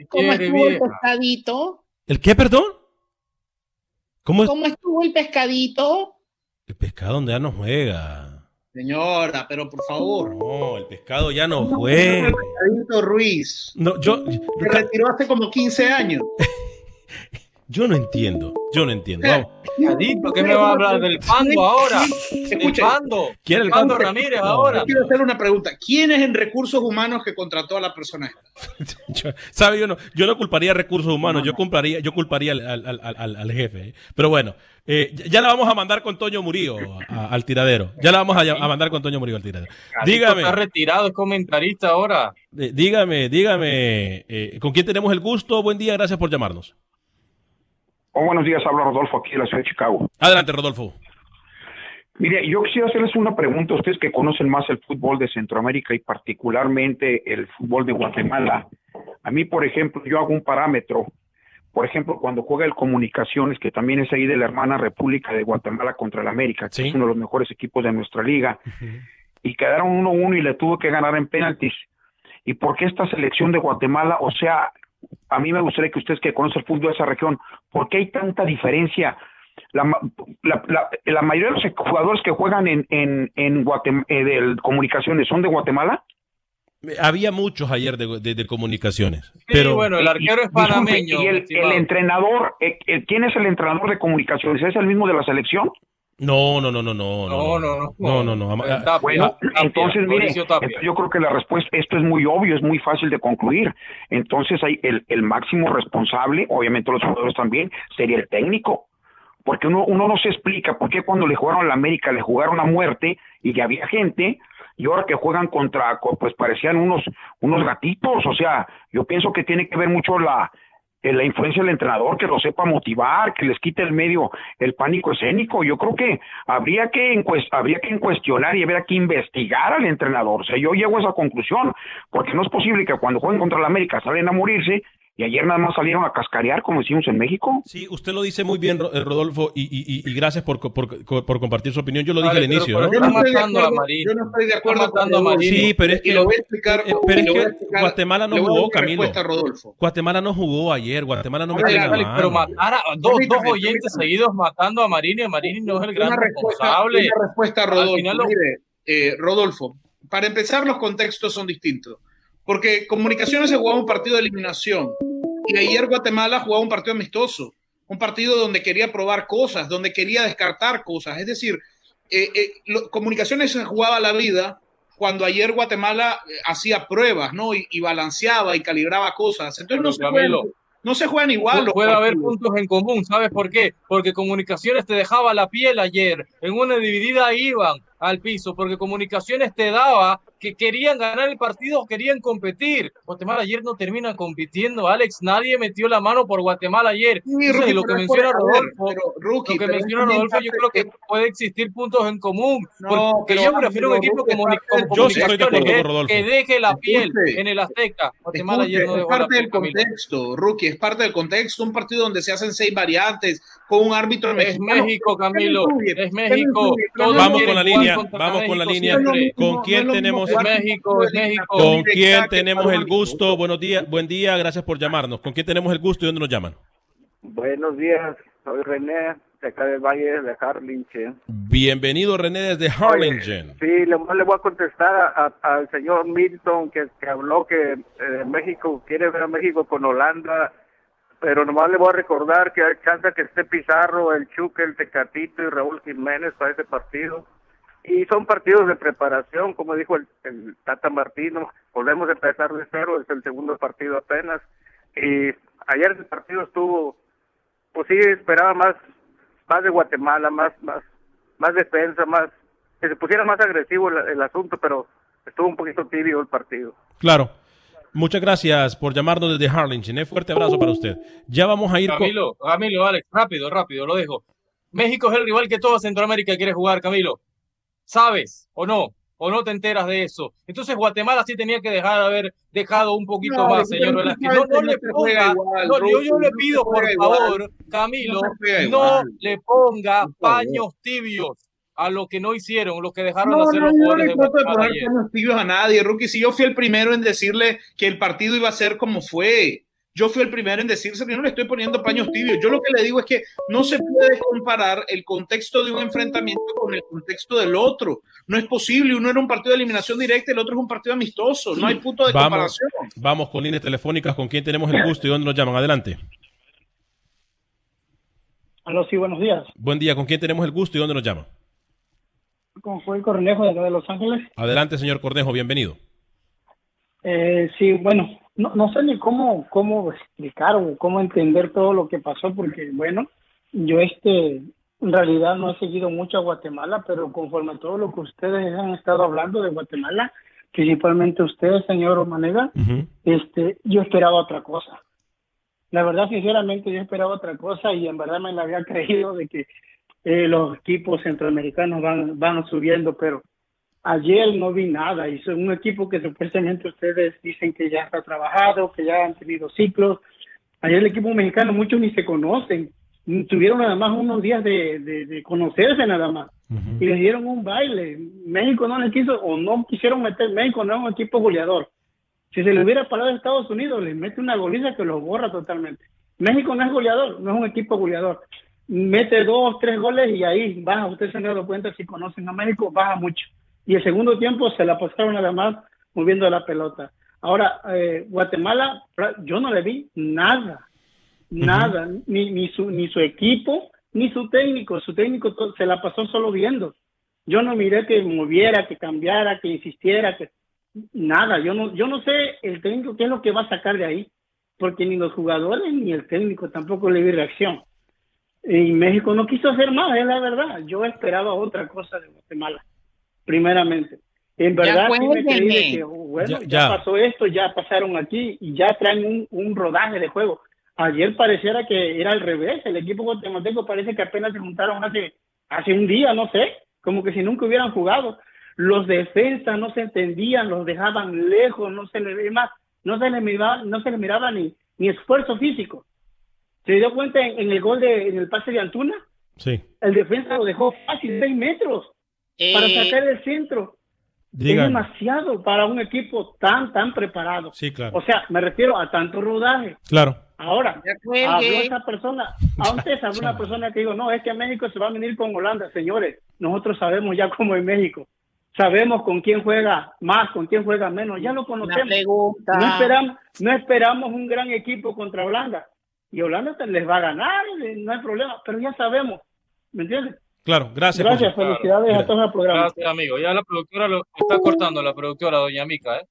¿Qué ¿Cómo quiere, estuvo el pescadito? ¿El qué, perdón? ¿Cómo? ¿Cómo estuvo el pescadito? El pescado ya no juega. Señora, pero por favor. No, el pescado ya no juega. Pescadito Ruiz. No, yo, Se retiró hace como 15 años. yo no entiendo. Yo no entiendo. Vamos. Pescadito, ¿qué me va a hablar del Pando ahora? El Pando. ¿Quién es El Pando? Ramírez ahora. yo quiero hacer una pregunta. ¿Quién es en recursos humanos que contrató a la persona esta? Yo- ¿Sabe? Yo no, yo no culparía a recursos humanos, yo culparía, yo culparía al, al- al- al- al jefe. ¿eh? Pero bueno, eh, ya- la vamos a mandar con Toño Murillo a- al tiradero. Ya la vamos a, a mandar con Toño Murillo al tiradero. Dígame, Está retirado, es comentarista ahora. eh, dígame, dígame, eh, ¿con quién tenemos el gusto? Buen día, gracias por llamarnos. Oh, buenos días, habla Rodolfo aquí de la ciudad de Chicago. Adelante, Rodolfo. Mire, yo quisiera hacerles una pregunta a ustedes que conocen más el fútbol de Centroamérica y particularmente el fútbol de Guatemala. A mí, por ejemplo, yo hago un parámetro. Por ejemplo, cuando juega el Comunicaciones, que también es ahí de la hermana República de Guatemala contra el América, que Sí. es uno de los mejores equipos de nuestra liga, y quedaron 1-1 y le tuvo que ganar en penaltis. ¿Y por qué esta selección de Guatemala, o sea, a mí me gustaría que ustedes que conocen el fútbol de esa región, ¿por qué hay tanta diferencia? La, ma- la, la- la mayoría de los jugadores que juegan en, en, en eh, Comunicaciones son de Guatemala. Había muchos ayer de, de- de comunicaciones, Sí, pero bueno, el arquero es panameño. y el entrenador, eh, eh, ¿quién es el entrenador de Comunicaciones? ¿Es el mismo de la selección? No, no, no, no, no, No, no, no. no, no, Bueno, entonces, mire, yo creo que la respuesta, esto es muy obvio, es muy fácil de concluir. Entonces, hay el, el máximo responsable, obviamente los jugadores también, sería el técnico. Porque uno, uno no se explica por qué cuando le jugaron a la América le jugaron a muerte y ya había gente, y ahora que juegan contra, co- pues parecían unos, unos gatitos. O sea, yo pienso que tiene que ver mucho la, eh, la influencia del entrenador, que lo sepa motivar, que les quite el medio el pánico escénico. Yo creo que habría que, habría que cuestionar y habría que investigar al entrenador. O sea, yo llego a esa conclusión, porque no es posible que cuando jueguen contra la América salen a morirse y ayer nada más salieron a cascarear, como decimos en México. Sí, usted lo dice muy bien, eh, Rodolfo, y, y- y- gracias por, por- por compartir su opinión. Yo lo dije Vale, al inicio, ¿no? Yo no, estoy a acuerdo, Marino. yo no estoy de acuerdo Está matando con a. Sí, pero es que, Y lo voy a explicar. eh, pero es a que explicar- Guatemala no a jugó, mi Camilo. respuesta a Rodolfo. Guatemala no jugó ayer, Guatemala no A la Alex, mano. pero matar a dos, dos oyentes permítame. seguidos matando a Marini, Marini no es el gran Una responsable. una respuesta a Al Rodolfo. final lo- Mire, eh, Rodolfo, para empezar, los contextos son distintos. Porque Comunicaciones se jugaba un partido de eliminación y ayer Guatemala jugaba un partido amistoso. Un partido donde quería probar cosas, donde quería descartar cosas. Es decir, eh, eh, lo- Comunicaciones se jugaba la vida cuando ayer Guatemala eh, hacía pruebas, ¿no? Y, y balanceaba y calibraba cosas. Entonces no se, juegan, no se juegan igual. Los Puede haber puntos en común, ¿sabes por qué? Porque Comunicaciones te dejaba la piel ayer, en una dividida iban al piso, porque Comunicaciones te daba que querían ganar el partido, querían competir. Guatemala ayer no termina compitiendo, Alex, nadie metió la mano por Guatemala ayer. Sí, Entonces, Rookie, lo pero que es menciona a ver, Rodolfo, pero, Rookie, lo que pero es menciona Rodolfo, yo creo que puede existir puntos en común, No, porque pero yo prefiero un amigo, equipo como, es Yo sí estoy de acuerdo con Rodolfo. que deje la piel Escuche. en el Azteca. Guatemala Escuche, ayer no es dejó la parte piel, del Camilo. contexto, Rookie, es parte del contexto. Un partido donde se hacen seis variantes con un árbitro Es mexicano. México, Camilo. Es México. pero es Vamos con la línea, vamos con la línea. ¿Con quién es tenemos- Es México, con es México. ¿Con quién tenemos el gusto? Buenos días, buen día, gracias por llamarnos. ¿Con quién tenemos el gusto y dónde nos llaman? Buenos días, soy René, de acá del Valle de Harlingen. Bienvenido René desde Harlingen. Sí, le, le voy a contestar a- a- al señor Milton que, que habló que eh, México quiere ver a México con Holanda, pero nomás le voy a recordar que hay chance que esté Pizarro, el Chuque, el Tecatito y Raúl Jiménez para ese partido. Y son partidos de preparación, como dijo el, el Tata Martino, volvemos a empezar de cero, es el segundo partido apenas. Y ayer el partido estuvo, pues sí, esperaba más, más de Guatemala, más, más, más defensa, más, que se pusiera más agresivo el, el asunto, pero estuvo un poquito tibio el partido. Claro. Muchas gracias por llamarnos desde Harlingen. Un fuerte abrazo para usted. Ya vamos a ir con... Camilo, Camilo, Alex, rápido, rápido, lo dejo. México es el rival que toda Centroamérica quiere jugar, Camilo. ¿Sabes o no? ¿O no te enteras de eso? Entonces Guatemala sí tenía que dejar de haber dejado un poquito No, más, señor Velázquez. No, no le ponga, igual, no, yo, yo le pido por juega igual. favor, Camilo, No le ponga favor. paños tibios a lo que no hicieron, lo que dejaron de No, hacer no, los yo no jugadores le de de a nadie, Rookie. Si yo fui el primero en decirle que el partido iba a ser como fue. Yo fui el primero en decirse que yo no le estoy poniendo paños tibios. Yo lo que le digo es que no se puede comparar el contexto de un enfrentamiento con el contexto del otro. No es posible. Uno era un partido de eliminación directa y el otro es un partido amistoso. No hay punto de Vamos, comparación. vamos con líneas telefónicas. ¿Con quién tenemos el gusto y dónde nos llaman? Adelante. Aló, sí, buenos días. Buen día. ¿Con quién tenemos el gusto y dónde nos llaman? Con Joel Cornejo de acá de Los Ángeles. Adelante, señor Cornejo. Bienvenido. Eh, sí, bueno, no, no sé ni cómo, cómo explicar o cómo entender todo lo que pasó, porque, bueno, yo este, en realidad no he seguido mucho a Guatemala, pero conforme a todo lo que ustedes han estado hablando de Guatemala, principalmente usted, señor Manega, este, yo esperaba otra cosa. La verdad, sinceramente, yo esperaba otra cosa y en verdad me la había creído de que eh, los equipos centroamericanos van, van subiendo, pero ayer no vi nada y son un equipo que supuestamente ustedes dicen que ya está trabajado, que ya han tenido ciclos. Ayer el equipo mexicano muchos ni se conocen, tuvieron nada más unos días de, de, de conocerse nada más y les dieron un baile. México no les quiso o no quisieron meter México, no es un equipo goleador. Si se le hubiera parado a Estados Unidos, les mete una goliza que los borra totalmente. México no es goleador, no es un equipo goleador. Mete dos, tres goles y ahí baja. Ustedes se han dado cuenta si conocen a México, baja mucho. Y el segundo tiempo se la pasaron nada más moviendo la pelota. Ahora, eh, Guatemala, yo no le vi nada, nada, ni, ni, su, ni su equipo, ni su técnico. Su técnico se la pasó solo viendo. Yo no miré que moviera, que cambiara, que insistiera, que nada. Yo no, yo no sé el técnico qué es lo que va a sacar de ahí, porque ni los jugadores ni el técnico tampoco le vi reacción. Y México no quiso hacer más, es la verdad. Yo esperaba otra cosa de Guatemala, primeramente. En verdad, sí me creí de que, bueno, Ya- ya, ya. pasó esto, ya pasaron aquí y ya traen un, un rodaje de juego. Ayer pareciera que era al revés. El equipo guatemalteco parece que apenas se juntaron hace, hace un día, no sé, como que si nunca hubieran jugado. Los defensas no se entendían, los dejaban lejos, no se les más, no se les miraba, no se les miraba ni, ni esfuerzo físico. ¿Se dio cuenta en, en el gol de, en el pase de Antuna? Sí. El defensa lo dejó fácil, seis metros, para Eh, sacar el centro. Es demasiado para un equipo tan, tan preparado. Sí, claro. O sea, me refiero a tanto rodaje. Claro. Ahora, habló esa persona, antes habló una persona que dijo, no, es que México se va a venir con Holanda. Señores, nosotros sabemos ya cómo es México. Sabemos con quién juega más, con quién juega menos. Ya lo conocemos. pregunta. No esperamos, no esperamos un gran equipo contra Holanda. Y Holanda les va a ganar, eh, no hay problema, pero ya sabemos. ¿Me entiendes? Claro, gracias. Gracias, su- felicidades a todos el programa. Gracias, amigo. Ya la productora lo está cortando, la productora, doña Mica, ¿eh?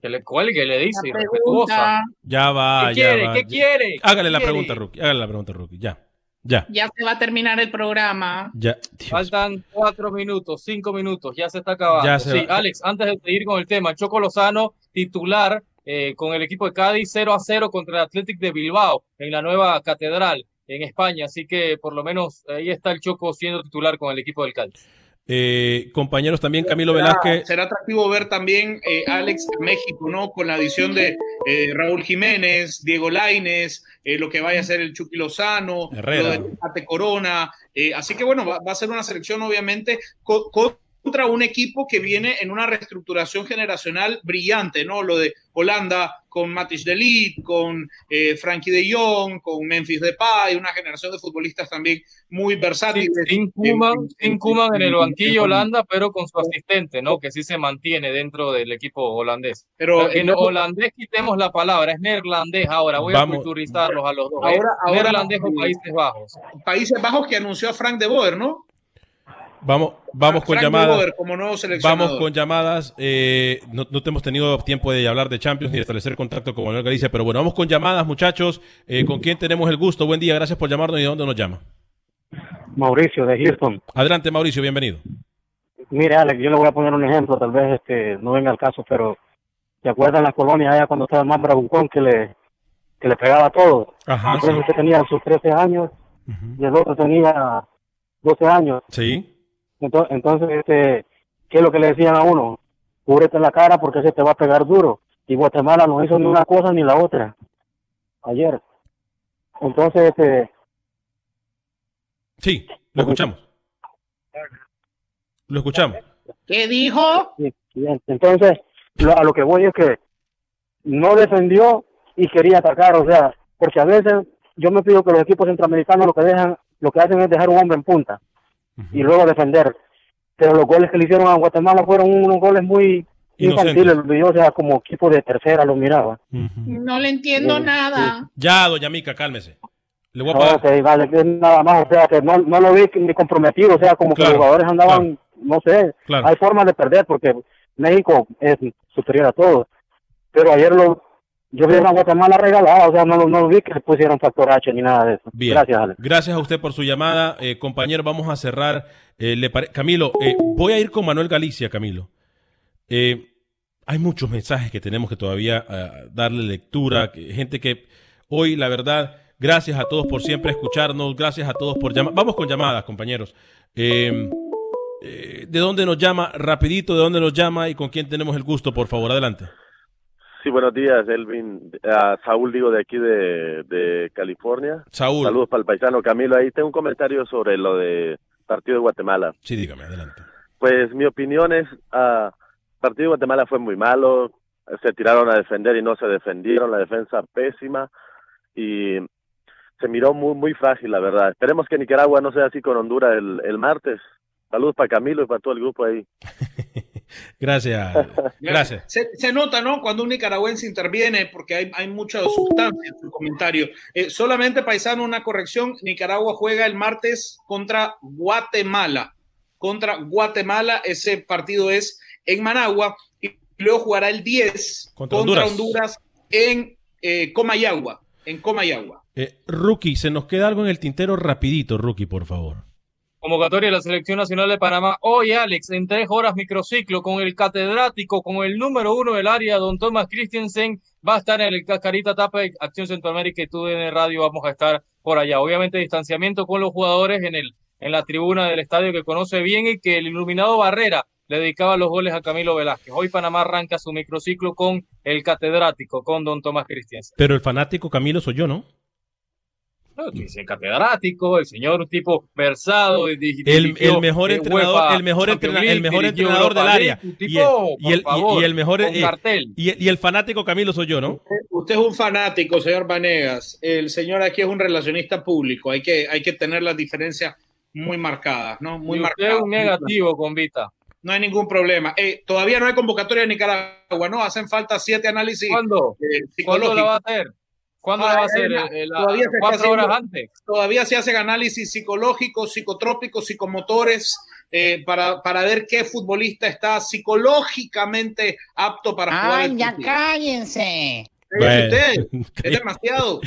Que le cuelgue, le dice, irrespetuosa. Ya va, ¿Qué ya quiere? va. ¿Qué quiere? Hágale ¿Qué la quiere? pregunta, Rookie. Hágale la pregunta, Rookie. Ya. Ya. Ya se va a terminar el programa. Ya. Faltan cuatro minutos, cinco minutos, ya se está acabando. Ya se sí, va. Alex, antes de seguir con el tema, Choco Lozano, titular eh, con el equipo de Cádiz 0 a 0 contra el Athletic de Bilbao en la nueva catedral en España. Así que por lo menos ahí está el Choco siendo titular con el equipo del Cádiz. Eh, compañeros, también Camilo Será- Velázquez. Será atractivo ver también, eh, Alex, México, ¿no? Con la adición de eh, Raúl Jiménez, Diego Laines, eh, lo que vaya a ser el Chucky Lozano, Herrera. lo de Corona. eh, así que bueno, va, va a ser una selección, obviamente, co- contra un equipo que viene en una reestructuración generacional brillante, ¿no? Lo de Holanda con Matis de Ligt, con eh, Frankie de Jong, con Memphis Depay, una generación de futbolistas también muy versátiles. Sin Kuman, sin Koeman en el banquillo Holanda, pero con su asistente, ¿no? Que sí se mantiene dentro del equipo holandés. Pero- en holandés quitemos la palabra, es neerlandés ahora. Voy Vamos. a culturizarlos a los dos. Ahora- ahora- neerlandés o Países Bajos. Países Bajos que anunció a Frank de Boer, ¿no? Vamos, vamos con Frank llamadas. Como nuevo. Vamos con llamadas. eh, no, no hemos tenido tiempo de hablar de Champions ni de establecer contacto con Manuel Galicia, pero bueno, vamos con llamadas, muchachos. Eh, ¿Con quién tenemos el gusto? Buen día, gracias por llamarnos y de dónde nos llama. Mauricio de Houston. Adelante, Mauricio, bienvenido. Mire, Alex, yo le voy a poner un ejemplo, tal vez este no venga al caso, pero ¿te acuerdan las colonias allá cuando estaba el más bravucón que le, que le pegaba a todo? Ajá, Entonces, sí. usted tenía sus 13 años y el otro tenía 12 años. Sí. Entonces, entonces este, ¿qué es lo que le decían a uno? Cúbrete la cara porque se te va a pegar duro. Y Guatemala no hizo ni una cosa ni la otra ayer. Entonces, este, Sí, lo escuchamos. Lo escuchamos. ¿Qué dijo? Entonces, lo- a lo que voy es que no defendió y quería atacar, o sea, porque a veces yo me pido que los equipos centroamericanos lo que dejan, lo que hacen es dejar un hombre en punta y luego defender. Pero los goles que le hicieron a Guatemala fueron unos goles muy infantiles, los vi, o sea, como equipo de tercera lo miraba. No le entiendo Sí, nada. Ya, doña Mica, cálmese. Le voy a pagar. Ok, vale, nada más, o sea, que no, no lo vi ni comprometido, o sea, como que los jugadores andaban, no sé, Claro. hay formas de perder porque México es superior a todos. Pero ayer lo, yo vi a Guatemala regalada, o sea, no, lo- no vi que le pusieron factor H ni nada de eso. Bien. Gracias, Alex. Gracias a usted por su llamada. Eh, compañero, vamos a cerrar. Eh, le pare- Camilo, eh, voy a ir con Manuel Galicia, Camilo. Eh, hay muchos mensajes que tenemos que todavía ah, darle lectura. que- gente que hoy, la verdad, gracias a todos por siempre escucharnos. Gracias a todos por llamar. Vamos con llamadas, compañeros. Eh, eh, ¿De dónde nos llama? Rapidito, ¿de dónde nos llama y con quién tenemos el gusto? Por favor, adelante. Sí, buenos días, Elvin. Ah, Saúl, digo, de aquí de, de California. Saúl. Saludos para el paisano Camilo. Ahí tengo un comentario sobre lo de partido de Guatemala. Sí, dígame, adelante. Pues mi opinión es, ah, partido de Guatemala fue muy malo. Se tiraron a defender y no se defendieron. La defensa pésima y se miró muy muy frágil, la verdad. Esperemos que Nicaragua no sea así con Honduras el, el martes. Saludos para Camilo y para todo el grupo ahí. Gracias. Gracias. Se, se nota, ¿no? Cuando un nicaragüense interviene, porque hay, hay mucha sustancia en su comentario. Eh, solamente, paisano, una corrección. Nicaragua juega el martes contra Guatemala. Contra Guatemala, ese partido es en Managua. Y luego jugará el 10 Contra contra, Honduras. Honduras. en eh, Comayagua. En Comayagua. Eh, rookie, se nos queda algo en el tintero rapidito, Rookie, por favor. Convocatoria de la Selección Nacional de Panamá. Hoy, Alex, en tres horas microciclo con el catedrático, con el número uno del área, don Thomas Christensen, va a estar en el Cascarita Tapa de Acción Centroamérica y el radio vamos a estar por allá. Obviamente, distanciamiento con los jugadores en, el, en la tribuna del estadio que conoce bien y que el iluminado Barrera le dedicaba los goles a Camilo Velázquez. Hoy Panamá arranca su microciclo con el catedrático, con don Tomás Christensen. Pero el fanático Camilo soy yo, ¿no? No, el catedrático, el señor un tipo versado, el, el mejor entrenador, el mejor, entrena, el mejor entrenador del área. y, el, y, el, y, el, mejor y, el fanático Camilo soy yo, ¿no? Usted, es un fanático, señor Vanegas. El señor aquí es un relacionista público. Hay que, hay que tener las diferencias muy marcadas, ¿no? Muy marcadas. Usted es un negativo, con Vita. No hay ningún problema. Eh, todavía no hay convocatoria en Nicaragua, ¿no? Hacen falta siete análisis. ¿Cuándo? Eh, ¿Cuándo la va a hacer? ¿Cuándo la va a hacer? Eh, todavía ¿Cuatro horas antes? Todavía se hacen análisis psicológicos, psicotrópicos, psicomotores, para, para ver qué futbolista está psicológicamente apto para jugar. ¡Ay, ya cállense! es demasiado.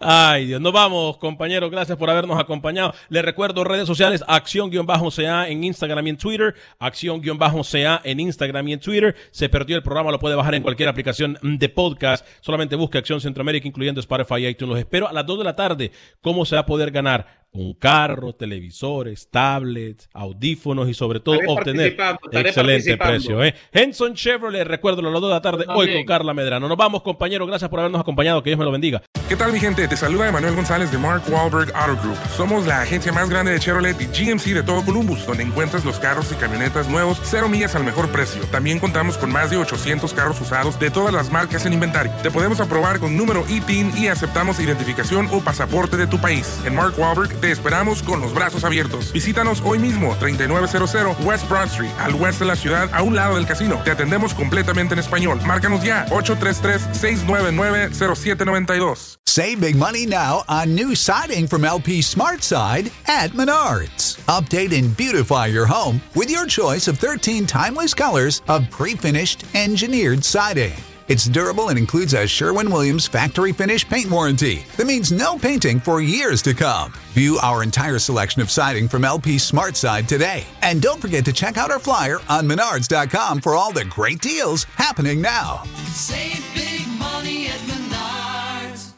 Ay, Dios. Nos vamos, compañeros. Gracias por habernos acompañado. Les recuerdo redes sociales, acción-ca en Instagram y en Twitter. Acción-ca en Instagram y en Twitter. Se perdió el programa, lo puede bajar en cualquier aplicación de podcast. Solamente busque Acción Centroamérica, incluyendo Spotify y iTunes. Los espero a las 2 de la tarde. ¿Cómo se va a poder ganar? Un carro, televisores, tablets, audífonos y sobre todo obtener excelente precio. ¿eh? Henson Chevrolet, recuerdo a las 2 de la tarde hoy con Carla Medrano. Nos vamos, compañeros. Gracias por habernos acompañado. Que Dios me lo bendiga. ¿Qué tal, mi gente? Te saluda Emanuel González de Mark Wahlberg Auto Group. Somos la agencia más grande de Chevrolet y GMC de todo Columbus, donde encuentras los carros y camionetas nuevos, cero millas al mejor precio. También contamos con más de 800 carros usados de todas las marcas en inventario. Te podemos aprobar con número ITIN y aceptamos identificación o pasaporte de tu país. En Mark Wahlberg te esperamos con los brazos abiertos. Visítanos hoy mismo, 3900 West Broad Street, al oeste de la ciudad, a un lado del casino. Te atendemos completamente en español. Márcanos ya, 833-699-0792. Save big money now on new siding from LP Smart Side at Menards. Update and beautify your home with your choice of 13 timeless colors of pre-finished engineered siding. It's durable and includes a Sherwin Williams factory finish paint warranty that means no painting for years to come. View our entire selection of siding from LP Smart Side today. And don't forget to check out our flyer on menards.com for all the great deals happening now. Save big money at Menards.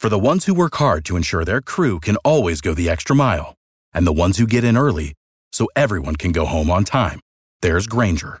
For the ones who work hard to ensure their crew can always go the extra mile, and the ones who get in early so everyone can go home on time, there's Granger,